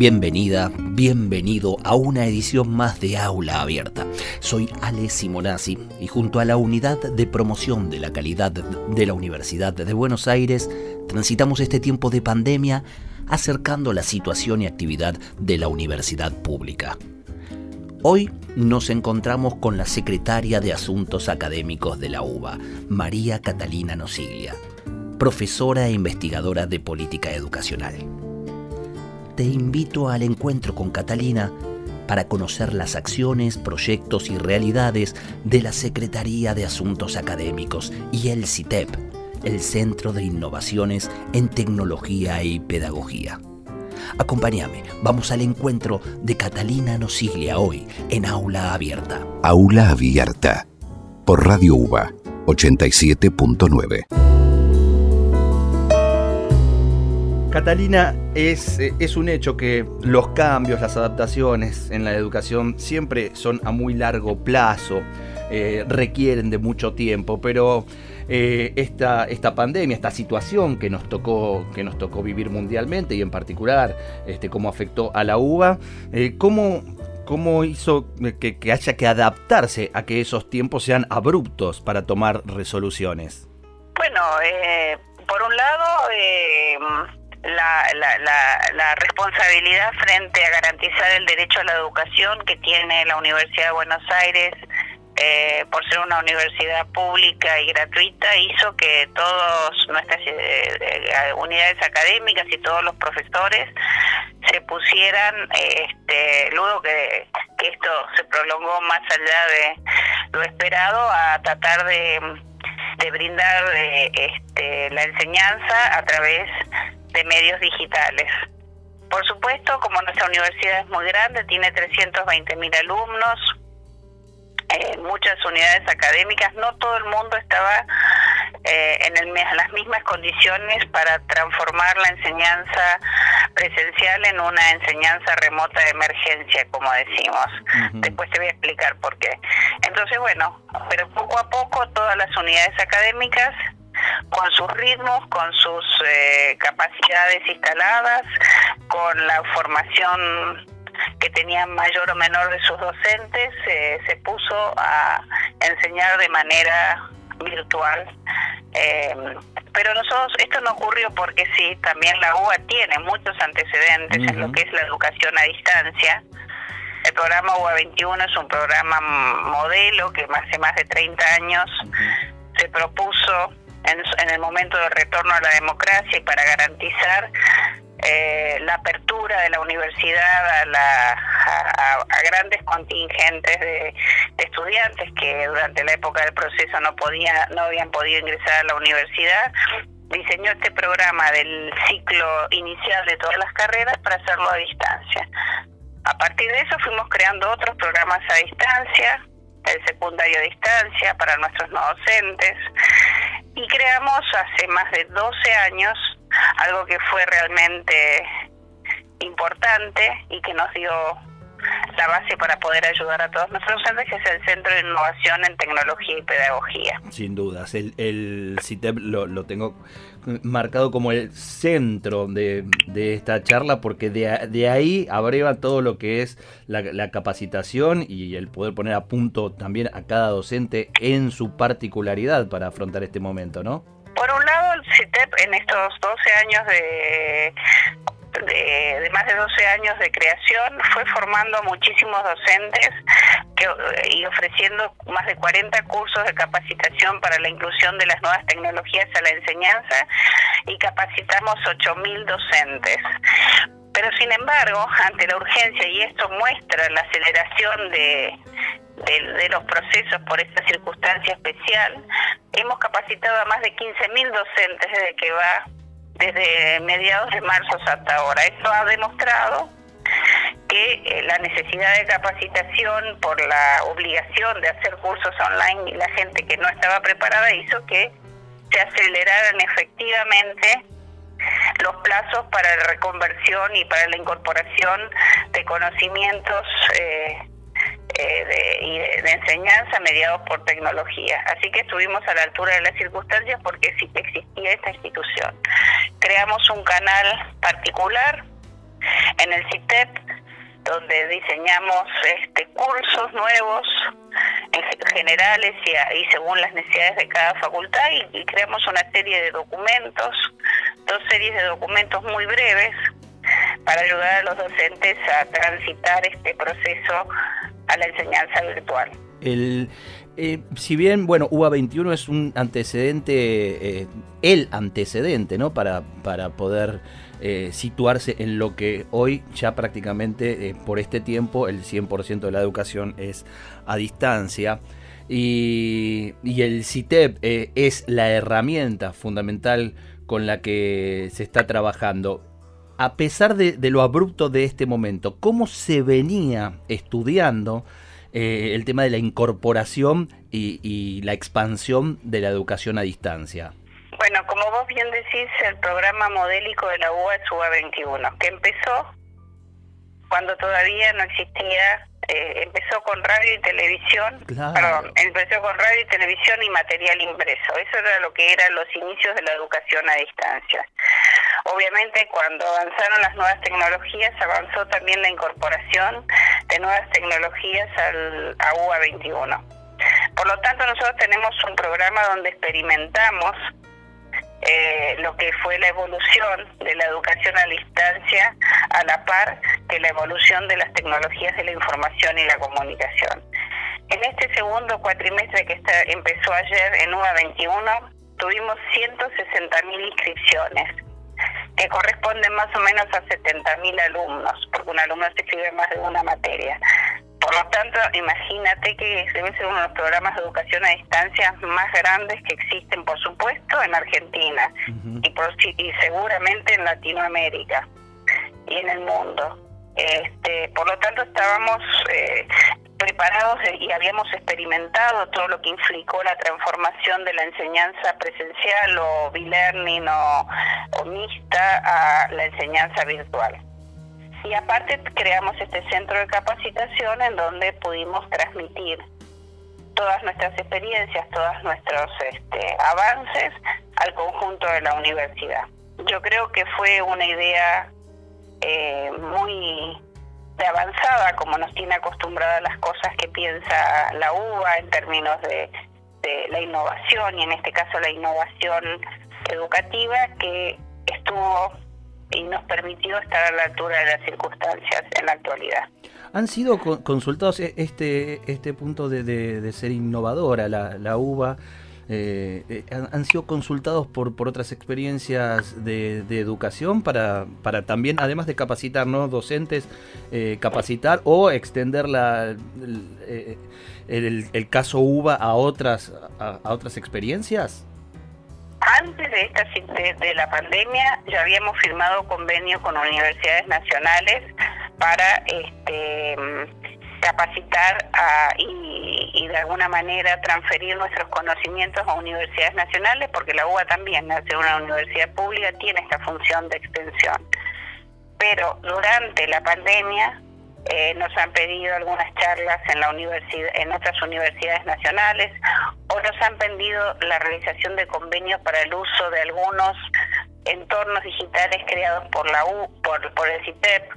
Bienvenida, bienvenido a una edición más de Aula Abierta. Soy Ale Simonazzi y junto a la Unidad de Promoción de la Calidad de la Universidad de Buenos Aires transitamos este tiempo de pandemia acercando la situación y actividad de la universidad pública. Hoy nos encontramos con la secretaria de Asuntos Académicos de la UBA, María Catalina Nosiglia, profesora e investigadora de política educacional te invito al encuentro con Catalina para conocer las acciones, proyectos y realidades de la Secretaría de Asuntos Académicos y el CITEP, el Centro de Innovaciones en Tecnología y Pedagogía. Acompáñame, vamos al encuentro de Catalina Nosiglia hoy en Aula Abierta. Aula Abierta, por Radio UBA 87.9. Catalina, es, eh, es, un hecho que los cambios, las adaptaciones en la educación siempre son a muy largo plazo, eh, requieren de mucho tiempo, pero eh, esta, pandemia, esta situación que nos tocó, que nos tocó vivir mundialmente y en particular este, cómo afectó a la uva, ¿cómo, ¿cómo, hizo que haya que adaptarse a que esos tiempos sean abruptos para tomar resoluciones? Bueno, por un lado la, la, la, responsabilidad frente a garantizar el derecho a la educación que tiene la Universidad de Buenos Aires eh, por ser una universidad pública y gratuita hizo que todas nuestras eh, eh, unidades académicas y todos los profesores se pusieran, este, luego que, que esto se prolongó más allá de lo esperado, a tratar de, de brindar este, la enseñanza a través de medios digitales. Por supuesto, como nuestra universidad es muy grande, tiene 320 mil alumnos, eh, muchas unidades académicas, no todo el mundo estaba eh, en, el, las mismas condiciones para transformar la enseñanza presencial en una enseñanza remota de emergencia, como decimos. Después te voy a explicar por qué. Entonces, bueno, pero poco a poco todas las unidades académicas con sus ritmos, con sus eh, capacidades instaladas, con la formación que tenían mayor o menor de sus docentes, eh, se puso a enseñar de manera virtual. Eh, pero nosotros, esto no ocurrió porque sí, también la UBA tiene muchos antecedentes en lo que es la educación a distancia. El programa UBA 21 es un programa modelo que hace más de 30 años se propuso en, el momento del retorno a la democracia y para garantizar eh, la apertura de la universidad a, la, grandes contingentes de, estudiantes que durante la época del proceso no podía, no habían podido ingresar a la universidad diseñó este programa del ciclo inicial de todas las carreras para hacerlo a distancia. A partir de eso fuimos creando otros programas a distancia, el secundario a distancia para nuestros no docentes y creamos hace más de 12 años algo que fue realmente importante y que nos dio la base para poder ayudar a todos nuestros docentes, que es el Centro de Innovación en Tecnología y Pedagogía. Sin dudas, el, el CITEP lo, lo tengo marcado como el centro de, de esta charla porque de, de, ahí abreva todo lo que es la, capacitación y el poder poner a punto también a cada docente en su particularidad para afrontar este momento, ¿no? Por un lado, el CITEP en estos 12 años de de, más de 12 años de creación, fue formando a muchísimos docentes que, y ofreciendo más de 40 cursos de capacitación para la inclusión de las nuevas tecnologías a la enseñanza y capacitamos 8.000 docentes. Pero sin embargo, ante la urgencia, y esto muestra la aceleración de, de, los procesos por esta circunstancia especial, hemos capacitado a más de 15.000 docentes desde que va, desde mediados de marzo hasta ahora. Esto ha demostrado que eh, la necesidad de capacitación por la obligación de hacer cursos online y la gente que no estaba preparada hizo que se aceleraran efectivamente los plazos para la reconversión y para la incorporación de conocimientos eh, eh, de, de, enseñanza mediados por tecnología. Así que estuvimos a la altura de las circunstancias porque existía esta institución. Creamos un canal particular en el CITEP donde diseñamos este, cursos nuevos generales y, según las necesidades de cada facultad y, creamos una serie de documentos, dos series de documentos muy breves para ayudar a los docentes a transitar este proceso a la enseñanza virtual. El, eh, si bien, bueno, UBA 21 es un antecedente, eh, el antecedente, ¿no? Para, para poder eh, situarse en lo que hoy ya prácticamente eh, por este tiempo el 100% de la educación es a distancia. Y, el CITEP eh, es la herramienta fundamental con la que se está trabajando. A pesar de, lo abrupto de este momento, ¿cómo se venía estudiando el tema de la incorporación y la expansión de la educación a distancia? Bueno, como vos bien decís, el programa modélico de la UA es UA 21, que empezó cuando todavía no existía, eh, empezó con radio y televisión, perdón, empezó con radio y televisión y material impreso. Eso era lo que eran los inicios de la educación a distancia. Obviamente, cuando avanzaron las nuevas tecnologías, avanzó también la incorporación de nuevas tecnologías al, a UA 21. Por lo tanto, nosotros tenemos un programa donde experimentamos eh, lo que fue la evolución de la educación a distancia a la par que la evolución de las tecnologías de la información y la comunicación. En este segundo cuatrimestre que está, empezó ayer en UA 21, tuvimos 160.000 inscripciones, que corresponden más o menos a 70.000 alumnos, porque un alumno se inscribe más de una materia. Por lo tanto, imagínate que debe ser uno de los programas de educación a distancia más grandes que existen, por supuesto, en Argentina y, seguramente en Latinoamérica y en el mundo. Este, por lo tanto, estábamos eh, preparados y habíamos experimentado todo lo que implicó la transformación de la enseñanza presencial o bilearning o, o mixta a la enseñanza virtual. Y aparte creamos este centro de capacitación en donde pudimos transmitir todas nuestras experiencias, todos nuestros este, avances al conjunto de la universidad. Yo creo que fue una idea eh, muy de avanzada, como nos tiene acostumbrada las cosas que piensa la UBA en términos de, de la innovación y en este caso la innovación educativa que estuvo y nos permitió estar a la altura de las circunstancias en la actualidad. ¿Han sido consultados e-, este, este punto de, de, ser innovadora la, la UBA? Eh, eh, han, sido consultados por, por otras experiencias de, educación para, para también, además de capacitar ¿no? docentes, eh, capacitar o extender la, el, el, caso UBA a otras, a otras experiencias? Antes de, esta, de, la pandemia ya habíamos firmado convenio con universidades nacionales para este, capacitar y, de alguna manera transferir nuestros conocimientos a universidades nacionales, porque la UBA también, al una universidad pública, tiene esta función de extensión. Pero durante la pandemia eh, nos han pedido algunas charlas en la universidad, en otras universidades nacionales, o nos han pedido la realización de convenios para el uso de algunos entornos digitales creados por la U, por, por el CITEP,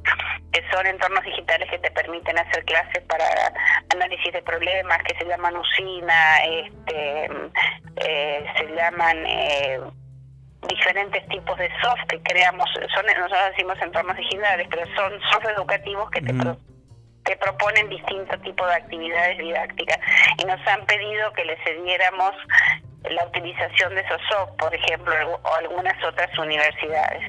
que son entornos digitales que te permiten hacer clases para análisis de problemas, que se llaman usina, este, eh, se llaman eh, diferentes tipos de soft que creamos, son, nosotros decimos entornos digitales, pero son soft educativos que te, te proponen distintos tipos de actividades didácticas y nos han pedido que les cediéramos la utilización de SOSOC, por ejemplo, o algunas otras universidades.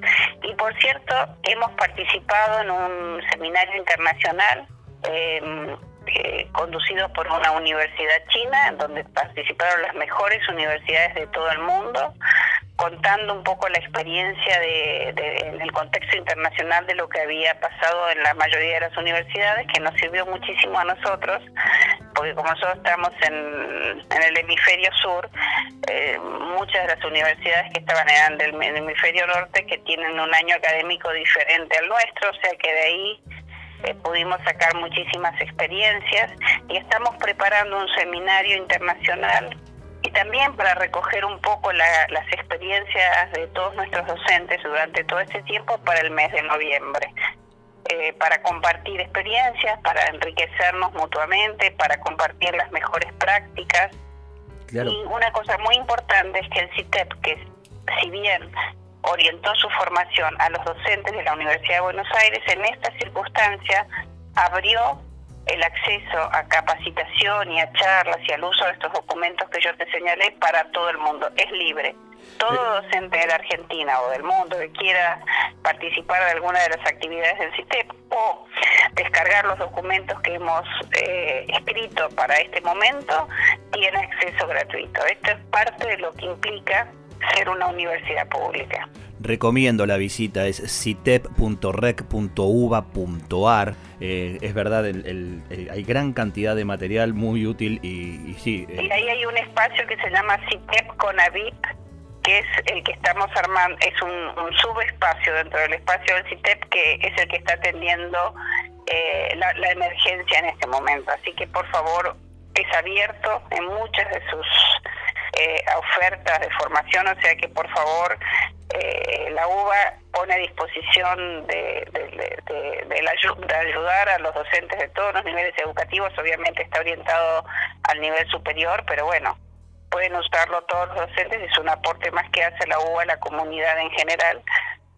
Y por cierto, hemos participado en un seminario internacional em, eh, conducido por una universidad china, en donde participaron las mejores universidades de todo el mundo, contando un poco la experiencia de, en el contexto internacional de lo que había pasado en la mayoría de las universidades, que nos sirvió muchísimo a nosotros, porque como nosotros estamos en, el hemisferio sur, eh, muchas de las universidades que estaban eran del hemisferio norte, que tienen un año académico diferente al nuestro, o sea que de ahí eh, pudimos sacar muchísimas experiencias y estamos preparando un seminario internacional y también para recoger un poco las experiencias de todos nuestros docentes durante todo este tiempo para el mes de noviembre. Eh, para compartir experiencias, para enriquecernos mutuamente, para compartir las mejores prácticas. Y una cosa muy importante es que el CITEP, que si bien orientó su formación a los docentes de la Universidad de Buenos Aires, en esta circunstancia abrió el acceso a capacitación y a charlas y al uso de estos documentos que yo te señalé para todo el mundo. Es libre. Todo docente de la Argentina o del mundo que quiera participar de alguna de las actividades del CITEP o descargar los documentos que hemos eh, escrito para este momento, tiene acceso gratuito. Esto es parte de lo que implica ser una universidad pública. Recomiendo la visita, es citep.rec.uva.ar. Eh, es verdad, hay gran cantidad de material muy útil y, sí. Eh. Y ahí hay un espacio que se llama CITEP Conavip, que es el que estamos armando, es un, subespacio dentro del espacio del CITEP que es el que está atendiendo eh, la, la emergencia en este momento. Así que por favor, es abierto en muchas de sus eh, ofertas de formación, o sea que por favor eh, la UBA pone a disposición de, de, la, de ayudar a los docentes de todos los niveles educativos, obviamente está orientado al nivel superior, pero bueno, pueden usarlo todos los docentes, es un aporte más que hace la UBA a la comunidad en general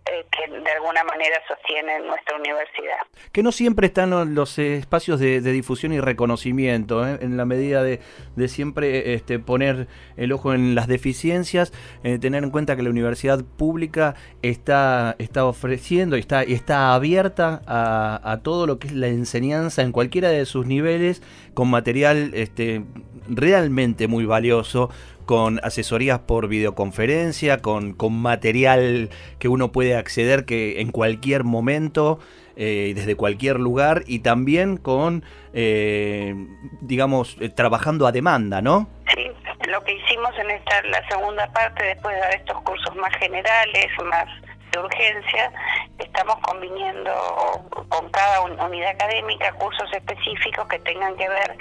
eh, que de alguna manera sostienen nuestra universidad. Que no siempre están los espacios de, difusión y reconocimiento, ¿eh? en la medida de, siempre este, poner el ojo en las deficiencias, eh, tener en cuenta que la universidad pública está, está ofreciendo y está, está abierta a, a, todo lo que es la enseñanza en cualquiera de sus niveles, con material este, realmente muy valioso, con asesorías por videoconferencia, con, con material que uno puede acceder que en cualquier momento, eh, desde cualquier lugar, y también con, eh, digamos, eh, trabajando a demanda, ¿no? Sí, lo que hicimos en esta la segunda parte, después de dar estos cursos más generales, más de urgencia, estamos conviniendo con cada unidad académica cursos específicos que tengan que ver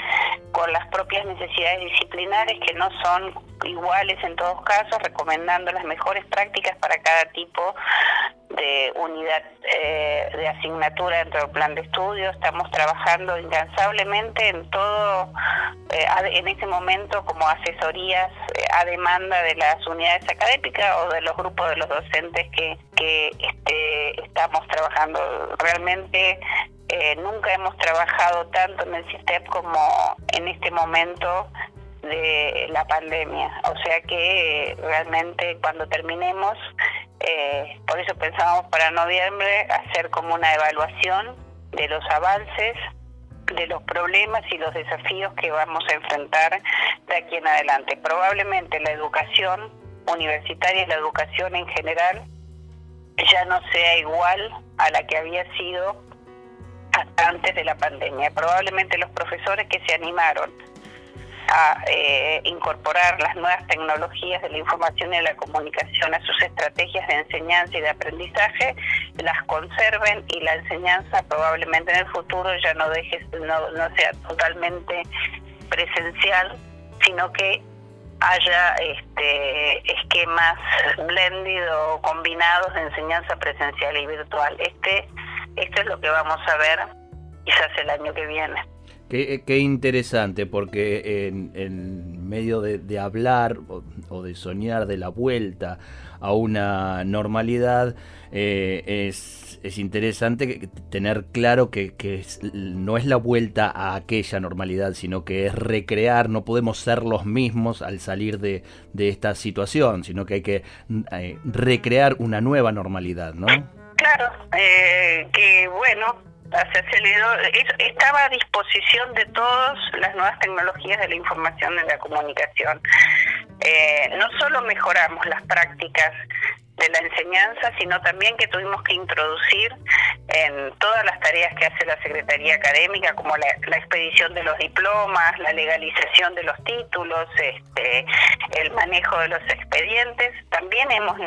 con las propias necesidades disciplinares que no son iguales en todos casos, recomendando las mejores prácticas para cada tipo de unidad eh, de asignatura dentro del plan de estudio. Estamos trabajando incansablemente en todo, eh, en este momento como asesorías eh, a demanda de las unidades académicas o de los grupos de los docentes que, que este, estamos trabajando. Realmente nunca hemos trabajado tanto en el CISTEP como en este momento de la pandemia. O sea que realmente cuando terminemos eh, por eso pensamos para noviembre hacer como una evaluación de los avances, de los problemas y los desafíos que vamos a enfrentar de aquí en adelante. Probablemente la educación universitaria y la educación en general ya no sea igual a la que había sido antes de la pandemia. Probablemente los profesores que se animaron a eh, incorporar las nuevas tecnologías de la información y de la comunicación a sus estrategias de enseñanza y de aprendizaje, las conserven y la enseñanza probablemente en el futuro ya no deje, no, no sea totalmente presencial, sino que haya este, esquemas blended o combinados de enseñanza presencial y virtual. Este, esto es lo que vamos a ver quizás el año que viene. Qué, interesante, porque en, medio de, hablar o de soñar de la vuelta a una normalidad, eh, es, es, interesante tener claro que, que no es la vuelta a aquella normalidad, sino que es recrear, no podemos ser los mismos al salir de, de esta situación, sino que hay que eh, recrear una nueva normalidad, ¿no? Claro, eh, que bueno, se estaba a disposición de todas las nuevas tecnologías de la información y la comunicación. Eh, no solo mejoramos las prácticas de la enseñanza, sino también que tuvimos que introducir en todas las tareas que hace la Secretaría Académica, como la, expedición de los diplomas, la legalización de los títulos, este, el manejo de los expedientes, también hemos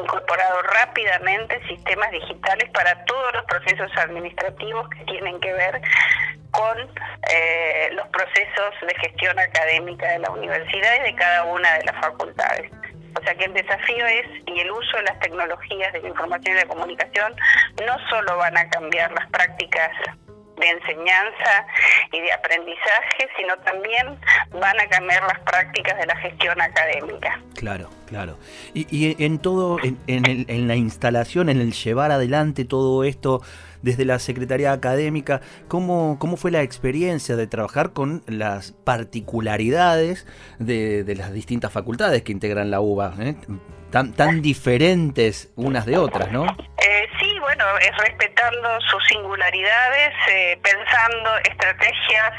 incorporado rápidamente sistemas digitales para todos los procesos administrativos que tienen que ver con eh, los procesos de gestión académica de la universidad y de cada una de las facultades. O sea que el desafío es, y el uso de las tecnologías de la información y la comunicación, no solo van a cambiar las prácticas de enseñanza y de aprendizaje, sino también van a cambiar las prácticas de la gestión académica. Claro, claro. Y, y en todo, en, en, en la instalación, en el llevar adelante todo esto, desde la Secretaría Académica, ¿cómo, cómo fue la experiencia de trabajar con las particularidades de, de las distintas facultades que integran la UBA? Eh? Tan, tan diferentes unas de otras, ¿no? Eh, es respetando sus singularidades, eh, pensando estrategias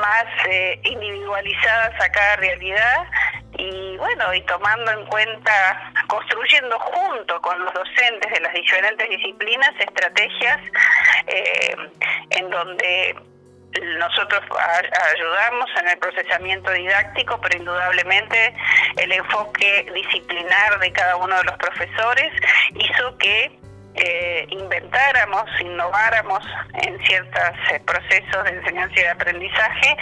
más eh, individualizadas a cada realidad y bueno, y tomando en cuenta, construyendo junto con los docentes de las diferentes disciplinas estrategias eh, en donde nosotros ayudamos en el procesamiento didáctico, pero indudablemente el enfoque disciplinar de cada uno de los profesores hizo que eh, inventáramos, innováramos en ciertos eh, procesos de enseñanza y de aprendizaje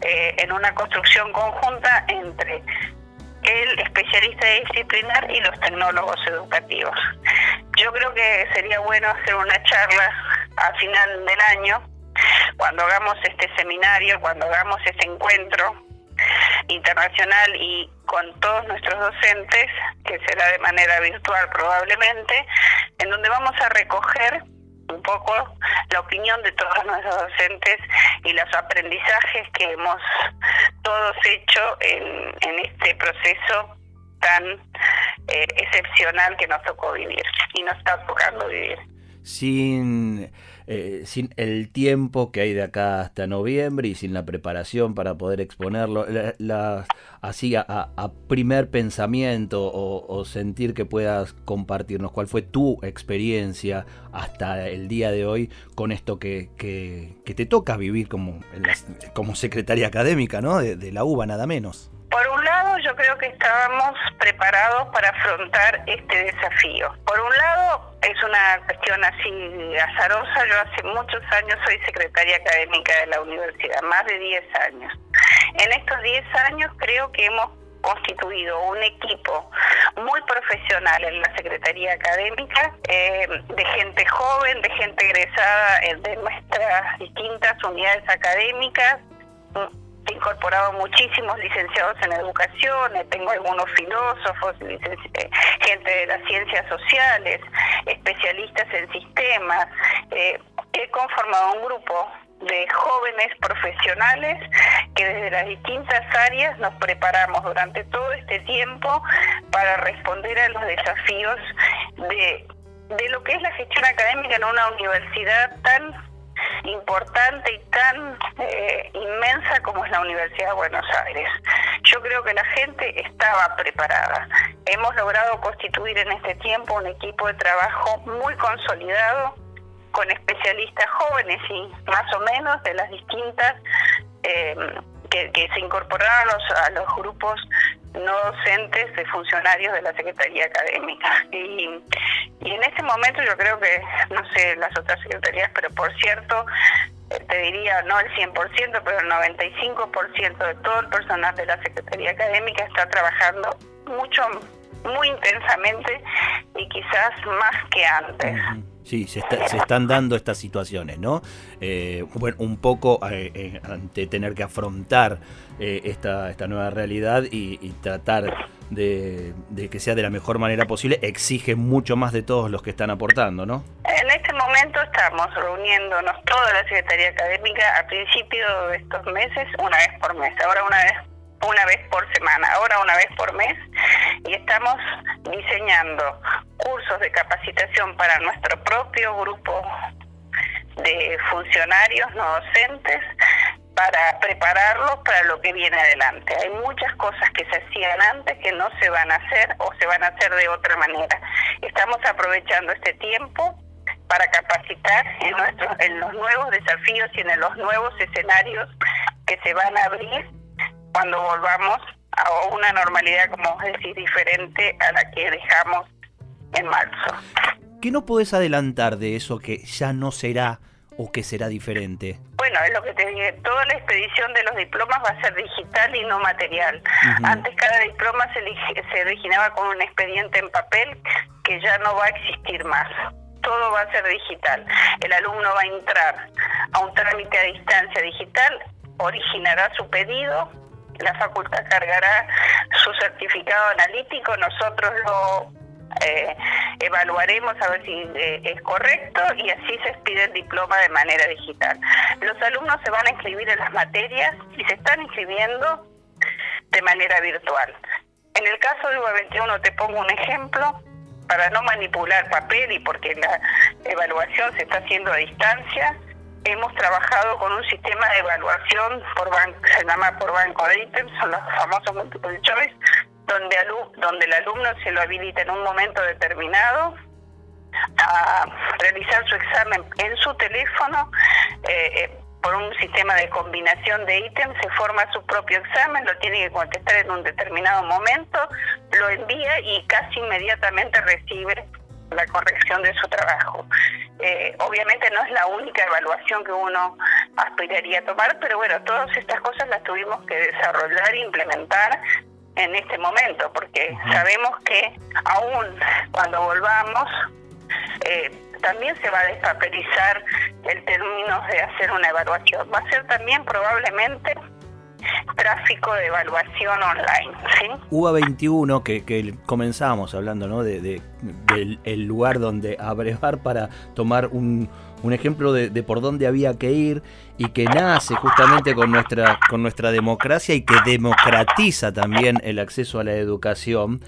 eh, en una construcción conjunta entre el especialista disciplinar y los tecnólogos educativos. Yo creo que sería bueno hacer una charla a final del año, cuando hagamos este seminario, cuando hagamos este encuentro internacional y con todos nuestros docentes, que será de manera virtual probablemente, en donde vamos a recoger un poco la opinión de todos nuestros docentes y los aprendizajes que hemos todos hecho en, en este proceso tan eh, excepcional que nos tocó vivir y nos está tocando vivir. Sin eh, sin el tiempo que hay de acá hasta noviembre y sin la preparación para poder exponerlo, así a, primer pensamiento o, sentir que puedas compartirnos cuál fue tu experiencia hasta el día de hoy con esto que, que, te toca vivir como, como secretaria académica ¿no? de la UBA, nada menos. Yo creo que estábamos preparados para afrontar este desafío. Por un lado, es una cuestión así azarosa. Yo hace muchos años soy secretaria académica de la universidad, más de 10 años. En estos 10 años creo que hemos constituido un equipo muy profesional en la Secretaría Académica, eh, de gente joven, de gente egresada de nuestras distintas unidades académicas, he incorporado muchísimos licenciados en educación, eh, tengo algunos filósofos, eh, gente de las ciencias sociales, especialistas en sistemas. Eh, he conformado un grupo de jóvenes profesionales que desde las distintas áreas nos preparamos durante todo este tiempo para responder a los desafíos de, de lo que es la gestión académica en una universidad tan importante y tan eh, inmensa como es la Universidad de Buenos Aires. Yo creo que la gente estaba preparada. Hemos logrado constituir en este tiempo un equipo de trabajo muy consolidado con especialistas jóvenes y más o menos de las distintas eh, que, se incorporaron a los, a los grupos no docentes de funcionarios de la Secretaría Académica. Y, y en este momento yo creo que, no sé las otras secretarías, pero por cierto, eh, te diría no el 100%, pero el 95% de todo el personal de la Secretaría Académica está trabajando mucho, muy intensamente y quizás más que antes. Sí, se, están dando estas situaciones, ¿no? Eh, bueno, un poco eh, eh, ante tener que afrontar esta, esta nueva realidad y, tratar de, que sea de la mejor manera posible, exige mucho más de todos los que están aportando, ¿no? En este momento estamos reuniéndonos toda la Secretaría Académica a principio de estos meses, una vez por mes. Ahora una vez una vez por semana, ahora una vez por mes, y estamos diseñando cursos de capacitación para nuestro propio grupo de funcionarios no docentes para prepararlos para lo que viene adelante. Hay muchas cosas que se hacían antes que no se van a hacer o se van a hacer de otra manera. Estamos aprovechando este tiempo para capacitar en, nuestros, en los nuevos desafíos y en los nuevos escenarios que se van a abrir cuando volvamos a una normalidad, como decir, diferente a la que dejamos en marzo. ¿Qué no puedes adelantar de eso que ya no será o que será diferente? Bueno, es lo que te dije, toda la expedición de los diplomas va a ser digital y no material. Antes cada diploma se, se originaba con un expediente en papel que ya no va a existir más. Todo va a ser digital. El alumno va a entrar a un trámite a distancia digital, originará su pedido, la facultad cargará su certificado analítico, nosotros lo eh, evaluaremos a ver si eh, es correcto y así se expide el diploma de manera digital. Los alumnos se van a inscribir en las materias y se están inscribiendo de manera virtual. En el caso de UBA 21 te pongo un ejemplo para no manipular papel y porque la evaluación se está haciendo a distancia hemos trabajado con un sistema de evaluación por banco, se llama por banco de ítems, son los famosos multiple choice, donde, donde el alumno se lo habilita en un momento determinado a realizar su examen en su teléfono. Eh, eh, por un sistema de combinación de ítems, se forma su propio examen, lo tiene que contestar en un determinado momento, lo envía y casi inmediatamente recibe la corrección de su trabajo. Eh, obviamente no es la única evaluación que uno aspiraría a tomar, pero bueno, todas estas cosas las tuvimos que desarrollar e implementar en este momento, porque sabemos que aún cuando volvamos, eh, también se va a despapelizar el término de hacer una evaluación. Va a ser también probablemente tráfico de evaluación online. ¿sí? UBA 21, que, que comenzamos hablando ¿no? de, del el lugar donde abrevar para tomar un, un ejemplo de, de, por dónde había que ir y que nace justamente con nuestra, con nuestra democracia y que democratiza también el acceso a la educación.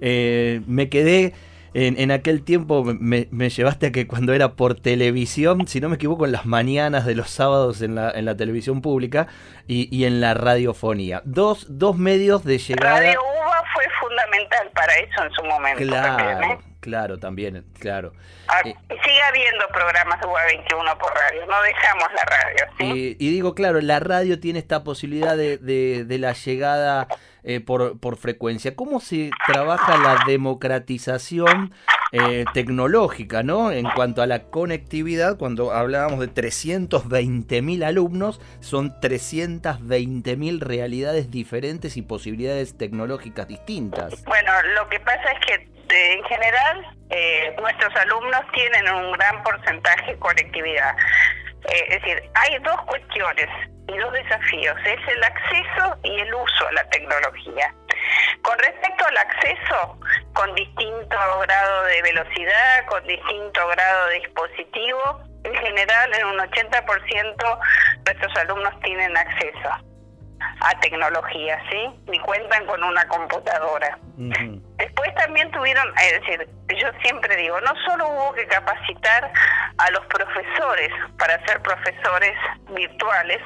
Eh, me quedé en, aquel tiempo me, llevaste a que cuando era por televisión, si no me equivoco, en las mañanas de los sábados en la, en la televisión pública y, en la radiofonía. Dos, dos medios de llegada. Radio UBA fue fundamental para eso en su momento. Claro, claro, también, claro. Ah, eh, sigue habiendo programas de UBA 21 por radio, no dejamos la radio. ¿sí? y digo, claro, la radio tiene esta posibilidad de, de, de la llegada eh, por, frecuencia. ¿Cómo se trabaja la democratización eh, tecnológica, ¿no? En cuanto a la conectividad, cuando hablábamos de 320.000 alumnos, son 320.000 realidades diferentes y posibilidades tecnológicas distintas. Bueno, lo que pasa es que en general eh, nuestros alumnos tienen un gran porcentaje de conectividad. es decir, hay dos cuestiones y dos desafíos, es el acceso y el uso a la tecnología. Con respecto al acceso, con distinto grado de velocidad, con distinto grado de dispositivo, en general en un 80% nuestros alumnos tienen acceso a tecnología, ¿sí? Y cuentan con una computadora. Después también tuvieron, es decir, yo siempre digo, no solo hubo que capacitar a los profesores para ser profesores virtuales,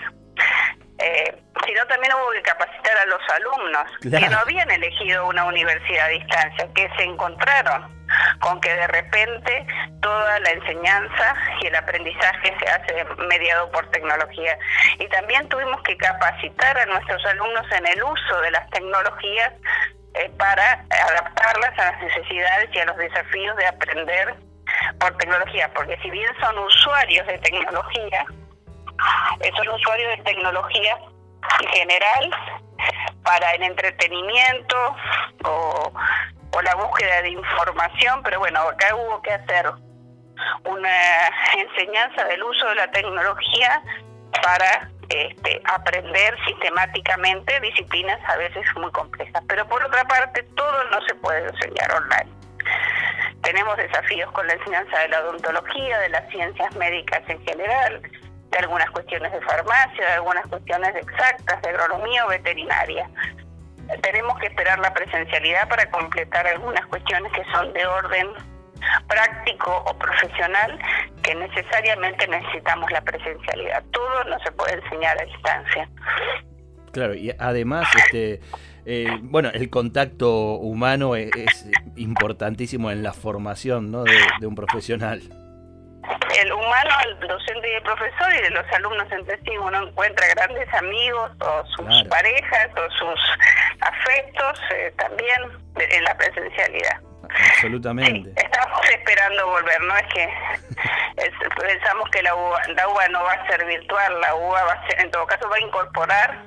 eh, sino también hubo que capacitar a los alumnos que no habían elegido una universidad a distancia, que se encontraron con que de repente toda la enseñanza y el aprendizaje se hace mediado por tecnología. Y también tuvimos que capacitar a nuestros alumnos en el uso de las tecnologías eh, para adaptarlas a las necesidades y a los desafíos de aprender por tecnología, porque si bien son usuarios de tecnología, son usuarios de tecnología en general para el entretenimiento o, la búsqueda de información, pero bueno, acá hubo que hacer una enseñanza del uso de la tecnología para este, aprender sistemáticamente disciplinas a veces muy complejas. Pero por otra parte, todo no se puede enseñar online. Tenemos desafíos con la enseñanza de la odontología, de las ciencias médicas en general, de algunas cuestiones de farmacia, de algunas cuestiones exactas, de agronomía o veterinaria. Tenemos que esperar la presencialidad para completar algunas cuestiones que son de orden práctico o profesional que necesariamente necesitamos la presencialidad. Todo no se puede enseñar a distancia. Claro, y además, este, eh, bueno, el contacto humano es, importantísimo en la formación ¿no? de, un profesional. El humano, el docente y el profesor y de los alumnos entre sí, uno encuentra grandes amigos o sus parejas o sus afectos eh, también en la presencialidad. Absolutamente. estamos esperando volver, no es que pensamos que la UBA, la UBA no va a ser virtual, la UBA va a ser, en todo caso va a incorporar,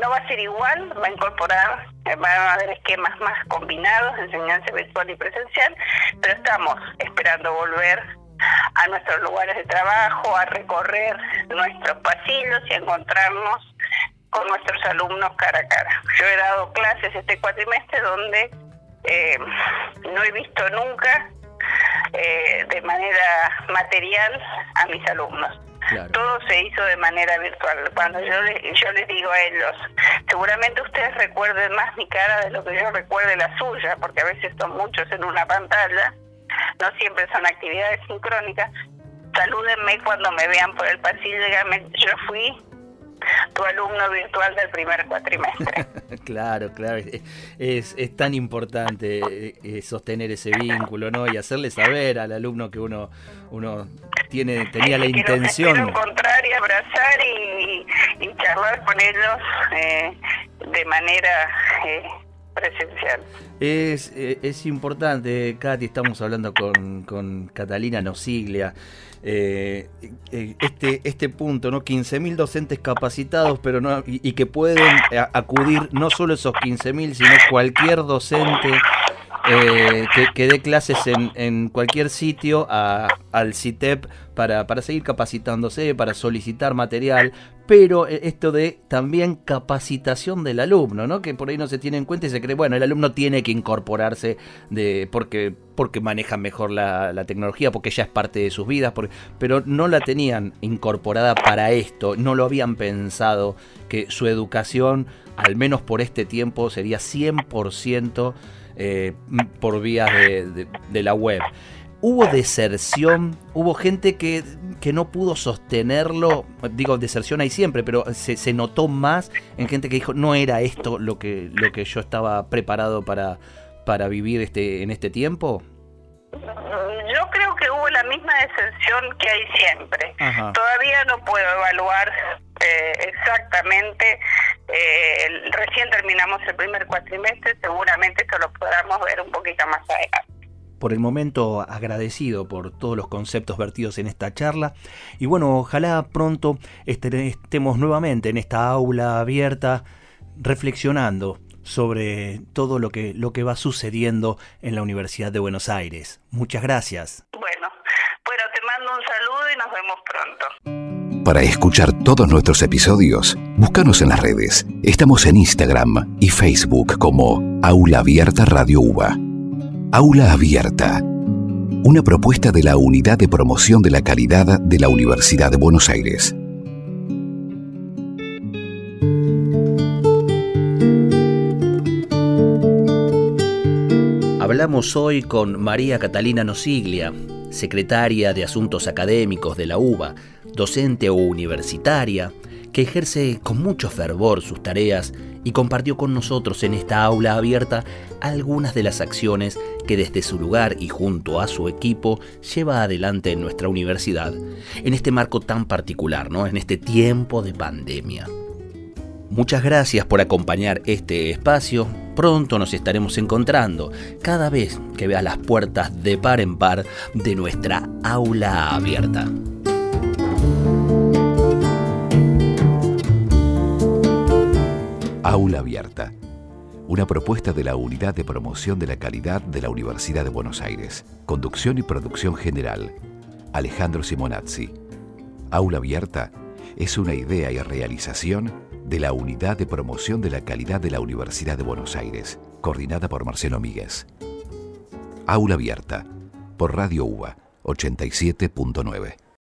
no va a ser igual, va a incorporar, va a haber esquemas más combinados, enseñanza virtual y presencial, pero estamos esperando volver a nuestros lugares de trabajo, a recorrer nuestros pasillos y a encontrarnos con nuestros alumnos cara a cara. Yo he dado clases este cuatrimestre donde eh, no he visto nunca eh, de manera material a mis alumnos. Todo se hizo de manera virtual. Cuando yo, yo les digo a ellos, seguramente ustedes recuerden más mi cara de lo que yo recuerde la suya, porque a veces son muchos en una pantalla, no siempre son actividades sincrónicas. Salúdenme cuando me vean por el pasillo, díganme, yo fui tu alumno virtual del primer cuatrimestre. claro, claro. Es, es tan importante eh, eh, sostener ese vínculo, ¿no? Y hacerle saber al alumno que uno, uno tiene, tenía la intención. encontrar y abrazar y, charlar con ellos eh, de manera presencial. Es, es importante, Katy, estamos hablando con, con Catalina Nosiglia. Eh, eh, este, este punto, ¿no? 15.000 docentes capacitados, pero no, y, que pueden acudir no solo esos 15.000, sino cualquier docente eh, que, dé clases en, cualquier sitio al CITEP para, para seguir capacitándose, para solicitar material, pero eh, esto de también capacitación del alumno, ¿no? Que por ahí no se tiene en cuenta y se cree, bueno, el alumno tiene que incorporarse de porque porque maneja mejor la, tecnología, porque ya es parte de sus vidas, pero no la tenían incorporada para esto, no lo habían pensado que su educación, al menos por este tiempo, sería 100% eh, por vías de la web hubo deserción, hubo gente que, que, no pudo sostenerlo, digo, deserción hay siempre, pero se, se, notó más en gente que dijo, no era esto lo que, lo que yo estaba preparado para, para vivir este, en este tiempo. Yo creo que hubo la misma deserción que hay siempre. Todavía no puedo evaluar eh, exactamente. Eh, recién terminamos el primer cuatrimestre, seguramente esto lo podamos ver un poquito más adelante por el momento agradecido por todos los conceptos vertidos en esta charla y bueno, ojalá pronto estemos nuevamente en esta aula abierta reflexionando sobre todo lo que, lo que va sucediendo en la Universidad de Buenos Aires. Muchas gracias. Bueno, bueno, te mando un saludo y nos vemos pronto. Para escuchar todos nuestros episodios, búscanos en las redes. Estamos en Instagram y Facebook como Aula Abierta Radio UBA. Aula Abierta. Una propuesta de la Unidad de Promoción de la Calidad de la Universidad de Buenos Aires. Hablamos hoy con María Catalina Nosiglia, secretaria de Asuntos Académicos de la UBA, docente o universitaria, que ejerce con mucho fervor sus tareas y compartió con nosotros en esta aula abierta algunas de las acciones que desde su lugar y junto a su equipo lleva adelante en nuestra universidad, en este marco tan particular, ¿no? en este tiempo de pandemia. Muchas gracias por acompañar este espacio. Pronto nos estaremos encontrando cada vez que veas las puertas de par en par de nuestra aula abierta. Aula Abierta, una propuesta de la Unidad de Promoción de la Calidad de la Universidad de Buenos Aires. Conducción y producción general, Alejandro Simonazzi. Aula Abierta es una idea y realización de la Unidad de Promoción de la Calidad de la Universidad de Buenos Aires, coordinada por Marcelo Míguez. Aula Abierta, por Radio UBA 87.9.